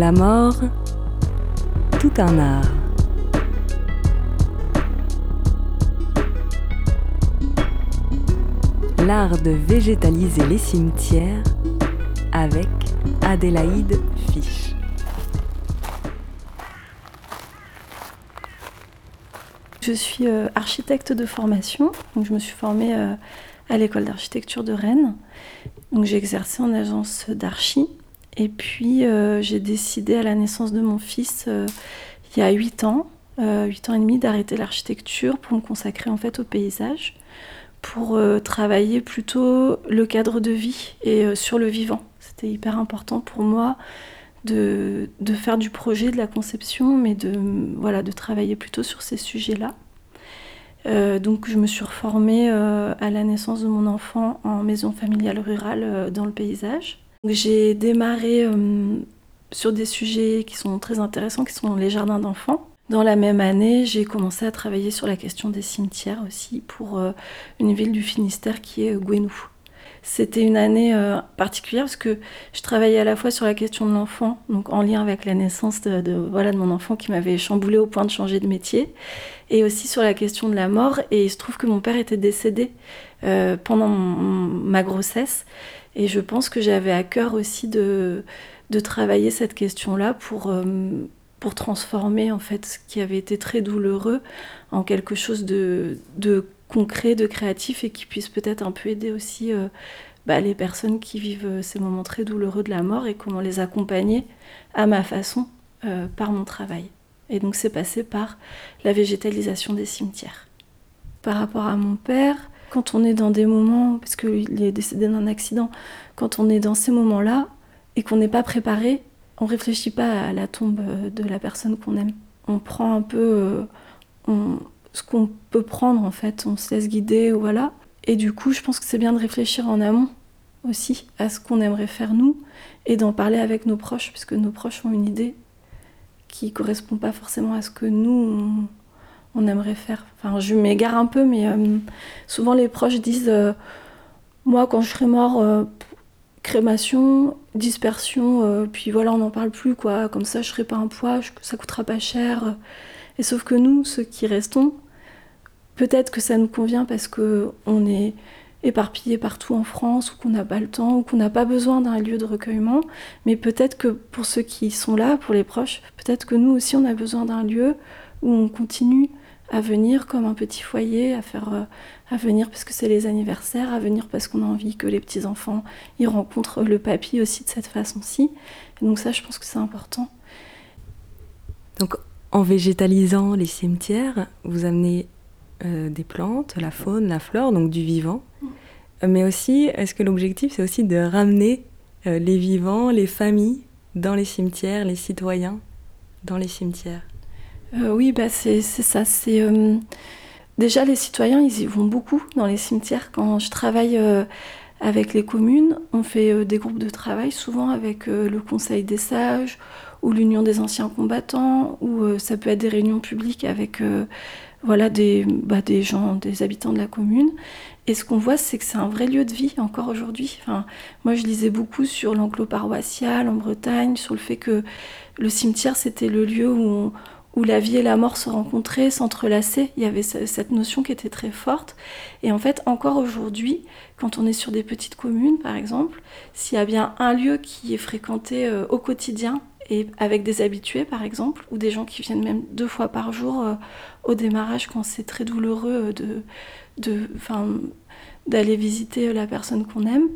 La mort, tout un art. L'art de végétaliser les cimetières avec Adélaïde Fisch. Je suis euh, architecte de formation, je me suis formée euh, à l'école d'architecture de Rennes. J'ai exercé en agence d'archi et puis euh, j'ai décidé à la naissance de mon fils il y a 8 ans, 8 ans et demi d'arrêter l'architecture pour me consacrer en fait au paysage pour travailler plutôt le cadre de vie et sur le vivant. C'était hyper important pour moi de, faire du projet, de la conception, mais de, voilà, de travailler plutôt sur ces sujets-là. Euh, donc je me suis reformée euh, à la naissance de mon enfant en maison familiale rurale euh, dans le paysage. J'ai démarré sur des sujets qui sont très intéressants, qui sont les jardins d'enfants. Dans la même année, j'ai commencé à travailler sur la question des cimetières aussi pour une ville du Finistère qui est Gwenou. C'était une année euh, particulière parce que je travaillais à la fois sur la question de l'enfant, donc en lien avec la naissance de, voilà, de mon enfant qui m'avait chamboulé au point de changer de métier, et aussi sur la question de la mort. Et il se trouve que mon père était décédé euh, pendant ma grossesse. Et je pense que j'avais à cœur aussi de, de travailler cette question-là pour, euh, pour transformer en fait ce qui avait été très douloureux en quelque chose de, de concret, de créatif et qui puisse peut-être un peu aider aussi euh, bah, les personnes qui vivent euh, ces moments très douloureux de la mort et comment les accompagner à ma façon euh, par mon travail. Et donc c'est passé par la végétalisation des cimetières. Par rapport à mon père, quand on est dans des moments, parce qu'il est décédé d'un accident, quand on est dans ces moments-là et qu'on n'est pas préparé, on réfléchit pas à la tombe de la personne qu'on aime. On prend un peu, ce qu'on peut prendre en fait, on se laisse guider, voilà. Et du coup, je pense que c'est bien de réfléchir en amont aussi à ce qu'on aimerait faire nous et d'en parler avec nos proches, puisque nos proches ont une idée qui correspond pas forcément à ce que nous on, aimerait faire. Enfin, je m'égare un peu, mais euh, souvent les proches disent euh, moi quand je serai mort, euh, crémation, dispersion, puis voilà, on n'en parle plus quoi. Comme ça, je serai pas un poids, ça coûtera pas cher. Et sauf que nous, ceux qui restons, peut-être que ça nous convient parce qu'on est éparpillé partout en France ou qu'on n'a pas le temps ou qu'on n'a pas besoin d'un lieu de recueillement. Mais peut-être que pour ceux qui sont là, pour les proches, peut-être que nous aussi on a besoin d'un lieu où on continue à venir comme un petit foyer, à euh, venir parce que c'est les anniversaires, à venir parce qu'on a envie que les petits enfants y rencontrent le papy aussi de cette façon-ci. donc ça, je pense que c'est important. Donc en végétalisant les cimetières, vous amenez euh, des plantes, la faune, la flore, donc du vivant. Mm. Mais aussi, est-ce que l'objectif, c'est aussi de ramener euh, les vivants, les familles dans les cimetières, les citoyens dans les cimetières? Euh, Oui, bah c'est ça. C'est déjà les citoyens, ils y vont beaucoup dans les cimetières. Quand je travaille avec les communes, on fait des groupes de travail, souvent avec le Conseil des sages ou l'Union des anciens combattants, ou euh, ça peut être des réunions publiques avec euh, voilà, des, bah, des gens, des habitants de la commune. Et ce qu'on voit, c'est que c'est un vrai lieu de vie encore aujourd'hui. Enfin, moi, je lisais beaucoup sur l'enclos paroissial en Bretagne, sur le fait que le cimetière, c'était le lieu où, où la vie et la mort se rencontraient, s'entrelaçaient. Il y avait cette notion qui était très forte. Et en fait, encore aujourd'hui, quand on est sur des petites communes, par exemple, s'il y a bien un lieu qui est fréquenté euh, au quotidien et avec des habitués par exemple, ou des gens qui viennent même deux fois par jour euh, au démarrage quand c'est très douloureux euh, de, d'aller visiter la personne qu'on aime,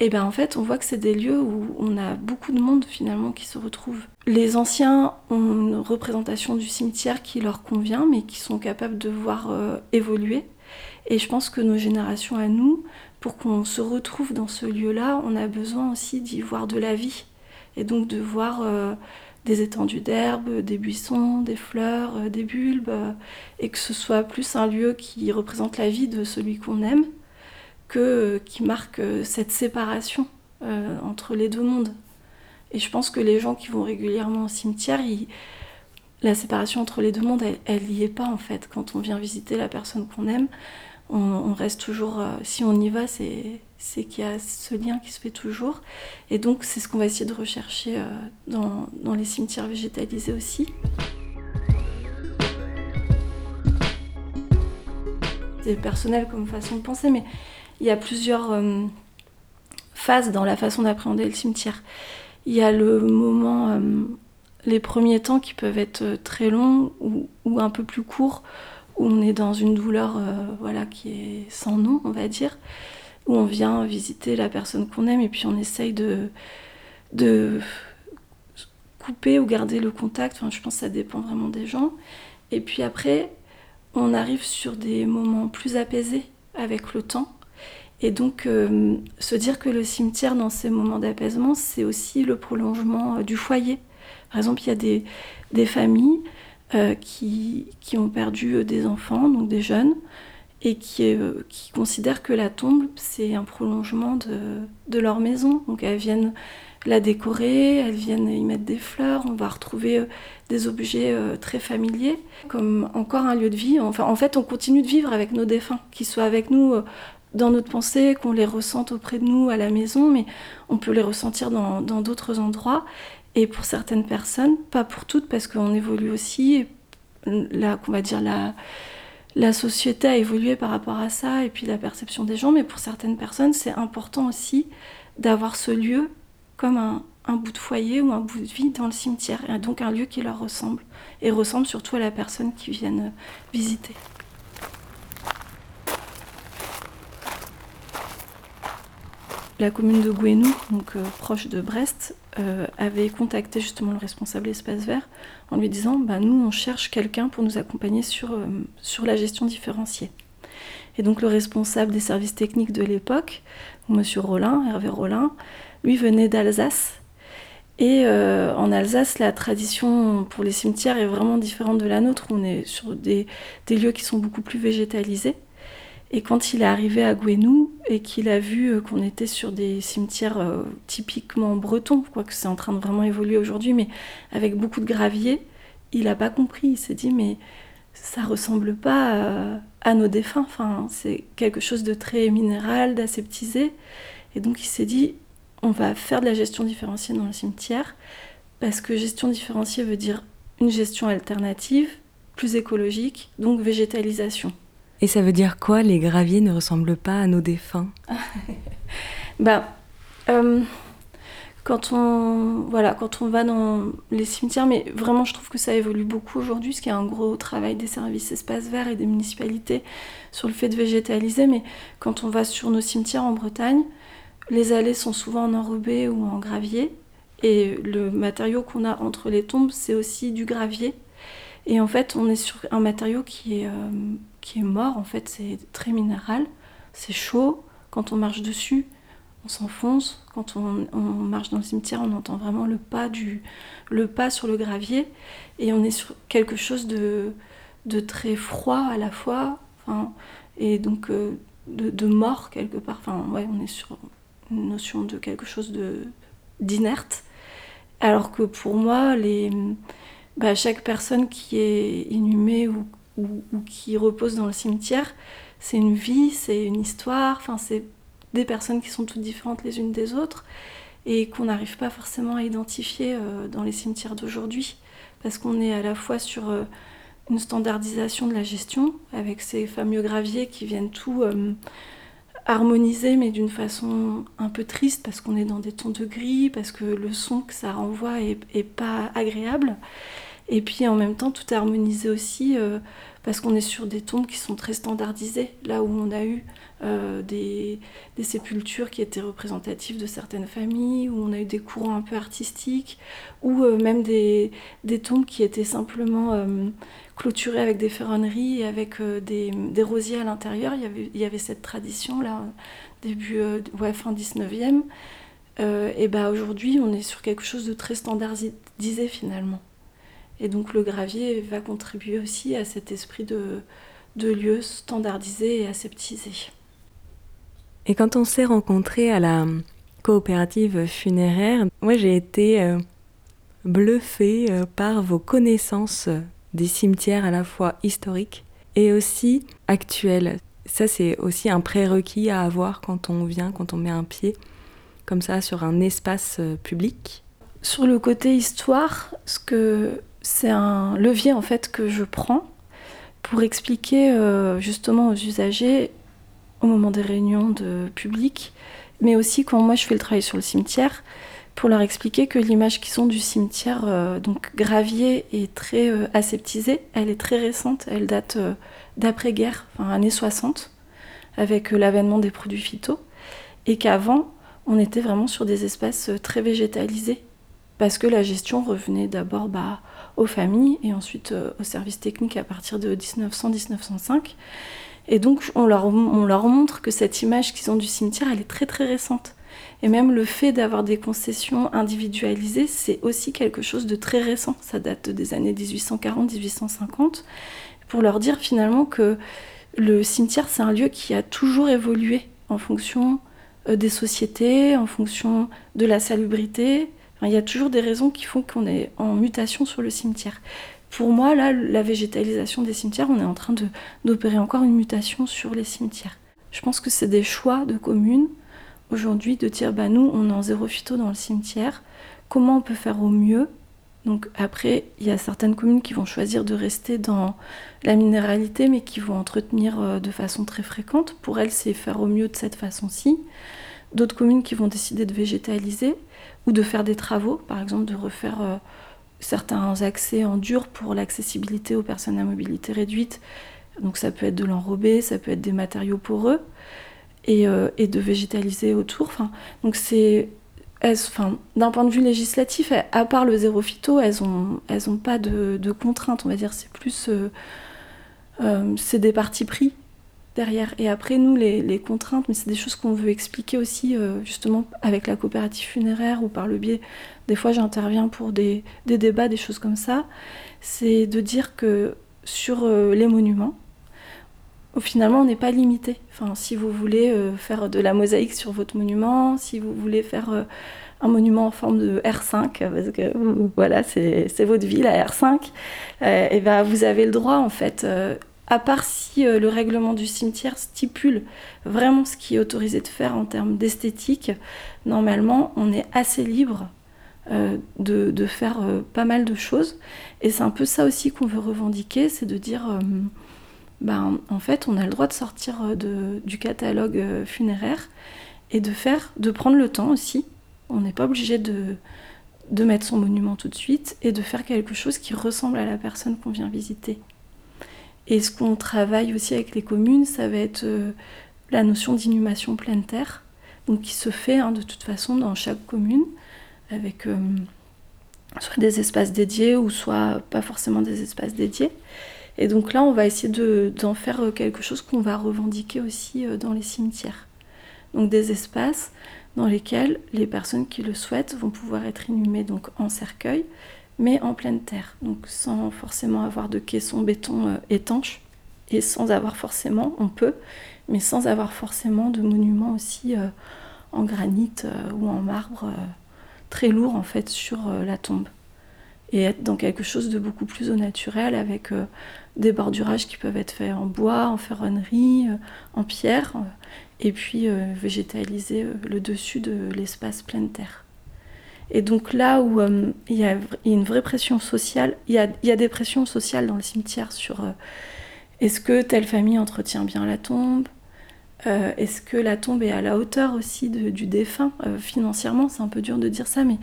et bien en fait on voit que c'est des lieux où on a beaucoup de monde finalement qui se retrouve. Les anciens ont une représentation du cimetière qui leur convient, mais qui sont capables de voir euh, évoluer. Et je pense que nos générations à nous, pour qu'on se retrouve dans ce lieu-là, on a besoin aussi d'y voir de la vie et donc de voir euh, des étendues d'herbes, des buissons, des fleurs, euh, des bulbes, euh, et que ce soit plus un lieu qui représente la vie de celui qu'on aime que qui marque cette séparation entre les deux mondes. Et je pense que les gens qui vont régulièrement au cimetière, la séparation entre les deux mondes, elle n'y est pas en fait. Quand on vient visiter la personne qu'on aime, on, reste toujours, si on y va, c'est qu'il y a ce lien qui se fait toujours. Et donc, c'est ce qu'on va essayer de rechercher dans, dans, les cimetières végétalisés aussi. C'est personnel comme façon de penser, mais il y a plusieurs phases dans la façon d'appréhender le cimetière. Il y a le moment, les premiers temps qui peuvent être très longs ou un peu plus courts, où on est dans une douleur euh, voilà, qui est sans nom, on va dire, où on vient visiter la personne qu'on aime et puis on essaye de, de couper ou garder le contact. Enfin, je pense que ça dépend vraiment des gens. Et puis après, on arrive sur des moments plus apaisés avec le temps. Et donc, euh, se dire que le cimetière, dans ces moments d'apaisement, c'est aussi le prolongement euh, du foyer. Par exemple, il y a des, des familles euh, qui, qui, ont perdu euh, des enfants, donc des jeunes, et qui, euh, qui considèrent que la tombe, c'est un prolongement de, de, leur maison. Donc elles viennent la décorer, elles viennent y mettre des fleurs, on va retrouver des objets très familiers, comme encore un lieu de vie. Enfin, en fait, on continue de vivre avec nos défunts, qu'ils soient avec nous dans notre pensée, qu'on les ressente auprès de nous à la maison, mais on peut les ressentir dans d'autres endroits. Et pour certaines personnes, pas pour toutes, parce qu'on évolue aussi, la, on va dire la, société a évolué par rapport à ça, et puis la perception des gens, mais pour certaines personnes, c'est important aussi d'avoir ce lieu comme un, un, bout de foyer ou un bout de vie dans le cimetière, et donc un lieu qui leur ressemble, et ressemble surtout à la personne qui viennent visiter. La commune de Gouenou, euh, proche de Brest, euh, avait contacté justement le responsable espace vert en lui disant bah, Nous, on cherche quelqu'un pour nous accompagner sur, euh, sur la gestion différenciée. Et donc, le responsable des services techniques de l'époque, Monsieur Rollin, Hervé Rollin, lui venait d'Alsace. Et en Alsace, la tradition pour les cimetières est vraiment différente de la nôtre. On est sur des, des lieux qui sont beaucoup plus végétalisés. Et quand il est arrivé à Gouenou et qu'il a vu euh, qu'on était sur des cimetières euh, typiquement bretons, quoique c'est en train de vraiment évoluer aujourd'hui, mais avec beaucoup de gravier, il n'a pas compris. Il s'est dit, mais ça ressemble pas euh, à, nos défunts. Enfin, c'est quelque chose de très minéral, d'aseptisé. Et donc il s'est dit, on va faire de la gestion différenciée dans le cimetière, parce que gestion différenciée veut dire une gestion alternative, plus écologique, donc végétalisation. Et ça veut dire quoi Les graviers ne ressemblent pas à nos défunts? Ben, euh, quand on voilà, quand on va dans les cimetières, mais vraiment, je trouve que ça évolue beaucoup aujourd'hui, ce qui est un gros travail des services espaces verts et des municipalités sur le fait de végétaliser. Mais quand on va sur nos cimetières en Bretagne, les allées sont souvent en enrobé ou en gravier, et le matériau qu'on a entre les tombes, c'est aussi du gravier. Et en fait, on est sur un matériau qui est euh, qui est mort, en fait, c'est très minéral, c'est chaud, quand on marche dessus, on s'enfonce, quand on, marche dans le cimetière, on entend vraiment le pas, du, le pas sur le gravier, et on est sur quelque chose de, de très froid à la fois, et donc euh, de, mort quelque part, enfin, ouais, on est sur une notion de quelque chose de d'inerte, alors que pour moi, les, bah, chaque personne qui est inhumée ou ou, qui reposent dans le cimetière, c'est une vie, c'est une histoire, enfin c'est des personnes qui sont toutes différentes les unes des autres et qu'on n'arrive pas forcément à identifier euh, dans les cimetières d'aujourd'hui parce qu'on est à la fois sur euh, une standardisation de la gestion avec ces fameux graviers qui viennent tout euh, harmoniser mais d'une façon un peu triste parce qu'on est dans des tons de gris, parce que le son que ça renvoie est, est pas agréable. Et puis en même temps, tout est harmonisé aussi parce qu'on est sur des tombes qui sont très standardisées, là où on a eu euh, des, sépultures qui étaient représentatives de certaines familles, où on a eu des courants un peu artistiques, ou euh, même des, tombes qui étaient simplement euh, clôturées avec des ferronneries et avec des, rosiers à l'intérieur. Il y, avait, il y avait cette tradition là, début, ouais, fin 19e. et bah aujourd'hui, on est sur quelque chose de très standardisé finalement. Et donc le gravier va contribuer aussi à cet esprit de, de lieu standardisé et aseptisé. Et quand on s'est rencontré à la coopérative funéraire, moi j'ai été euh, bluffée euh, par vos connaissances des cimetières à la fois historiques et aussi actuels. ça, c'est aussi un prérequis à avoir quand on vient, quand on met un pied comme ça sur un espace euh, public. Sur le côté histoire, ce que c'est un levier en fait que je prends pour expliquer euh, justement aux usagers au moment des réunions de public, mais aussi quand moi je fais le travail sur le cimetière, pour leur expliquer que l'image qui sont du cimetière, euh, donc gravier est très aseptisée, elle est très récente, elle date d'après-guerre, enfin années 60, avec l'avènement des produits phyto, et qu'avant, on était vraiment sur des espaces très végétalisés, parce que la gestion revenait d'abord bah, aux familles et ensuite euh, aux services techniques à partir de 1900-1905. Et donc on leur, on leur montre que cette image qu'ils ont du cimetière, elle est très très récente. Et même le fait d'avoir des concessions individualisées, c'est aussi quelque chose de très récent. Ça date des années 1840-1850 pour leur dire finalement que le cimetière, c'est un lieu qui a toujours évolué en fonction euh, des sociétés, en fonction de la salubrité. Il y a toujours des raisons qui font qu'on est en mutation sur le cimetière. Pour moi, là, la végétalisation des cimetières, on est en train d'opérer encore une mutation sur les cimetières. Je pense que c'est des choix de communes aujourd'hui de dire bah nous on est en zéro phyto dans le cimetière, comment on peut faire au mieux? Donc après, il y a certaines communes qui vont choisir de rester dans la minéralité, mais qui vont entretenir euh, de façon très fréquente. Pour elles, c'est faire au mieux de cette façon-ci. D'autres communes qui vont décider de végétaliser ou de faire des travaux, par exemple de refaire euh, certains accès en dur pour l'accessibilité aux personnes à mobilité réduite. Donc ça peut être de l'enrobé, ça peut être des matériaux poreux et, euh, et de végétaliser autour. Donc c'est d'un point de vue législatif, à part le zéro phyto, elles n'ont elles pas de, contraintes, on va dire. C'est plus. Euh, c'est des partis pris Et après, nous, les, contraintes, mais c'est des choses qu'on veut expliquer aussi, euh, justement, avec la coopérative funéraire ou par le biais. Des fois, j'interviens pour des, débats, des choses comme ça. C'est de dire que sur les monuments, finalement, on n'est pas limité. Enfin, si vous voulez euh, faire de la mosaïque sur votre monument, si vous voulez faire euh, un monument en forme de R5, parce que voilà, c'est votre vie, la R5, euh, et ben, vous avez le droit, en fait, à part si le règlement du cimetière stipule vraiment ce qui est autorisé de faire en termes d'esthétique, normalement, on est assez libre de, de, faire pas mal de choses. Et c'est un peu ça aussi qu'on veut revendiquer, c'est de dire ben, en fait, on a le droit de sortir euh, du catalogue euh, funéraire et de faire, de prendre le temps aussi. On n'est pas obligé de mettre son monument tout de suite et de faire quelque chose qui ressemble à la personne qu'on vient visiter. Et ce qu'on travaille aussi avec les communes, ça va être euh, la notion d'inhumation pleine terre, donc qui se fait hein, de toute façon dans chaque commune, avec soit des espaces dédiés ou soit pas forcément des espaces dédiés. Et donc là, on va essayer d'en faire euh, quelque chose qu'on va revendiquer aussi euh, dans les cimetières. Donc des espaces dans lesquels les personnes qui le souhaitent vont pouvoir être inhumées donc en cercueil, mais en pleine terre, donc sans forcément avoir de caisson béton euh, étanche, et sans avoir forcément, on peut, mais sans avoir forcément de monuments aussi en granit ou en marbre très lourd en fait sur la tombe et être dans quelque chose de beaucoup plus au naturel avec des bordurages qui peuvent être faits en bois, en ferronnerie, euh, en pierre, euh, et puis euh, végétaliser le dessus de l'espace pleine terre. Et donc là où il y, a une vraie pression sociale, il y a, des pressions sociales dans le cimetière sur est-ce que telle famille entretient bien la tombe Est-ce que la tombe est à la hauteur aussi du défunt Financièrement, c'est un peu dur de dire ça, mais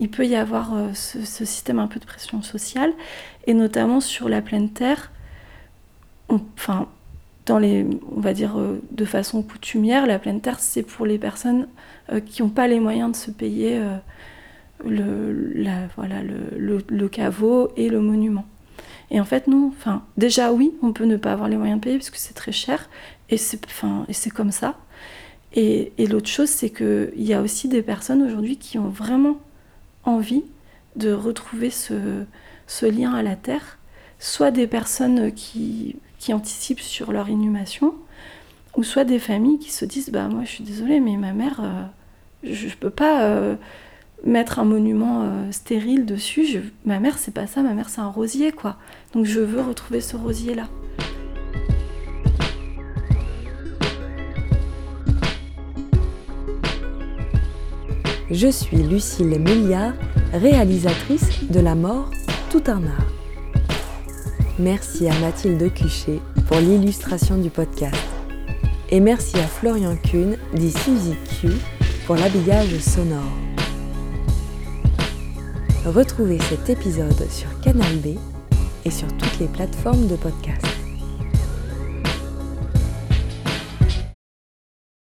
il peut y avoir ce, système un peu de pression sociale, et notamment sur la pleine terre, enfin, dans les, on va dire euh, de façon coutumière, la pleine terre, c'est pour les personnes euh, qui n'ont pas les moyens de se payer euh, le, voilà, le, le, caveau et le monument. Et en fait, non. Enfin, déjà, oui, on peut ne pas avoir les moyens de payer parce que c'est très cher. Et c'est, enfin, comme ça. Et, et l'autre chose, c'est qu'il y a aussi des personnes aujourd'hui qui ont vraiment envie de retrouver ce, ce lien à la terre. Soit des personnes qui qui anticipent sur leur inhumation, ou soit des familles qui se disent bah moi je suis désolée mais ma mère euh, je, ne peux pas euh, mettre un monument euh, stérile dessus. Ma mère, c'est pas ça, ma mère, c'est un rosier, quoi. Donc je veux retrouver ce rosier-là. Je suis Lucille Milliard, réalisatrice de La mort, tout un art. Merci à Mathilde Cuchet pour l'illustration du podcast. Et merci à Florian Kuhn, dit Suzy Q, pour l'habillage sonore. Retrouvez cet épisode sur Canal B et sur toutes les plateformes de podcast.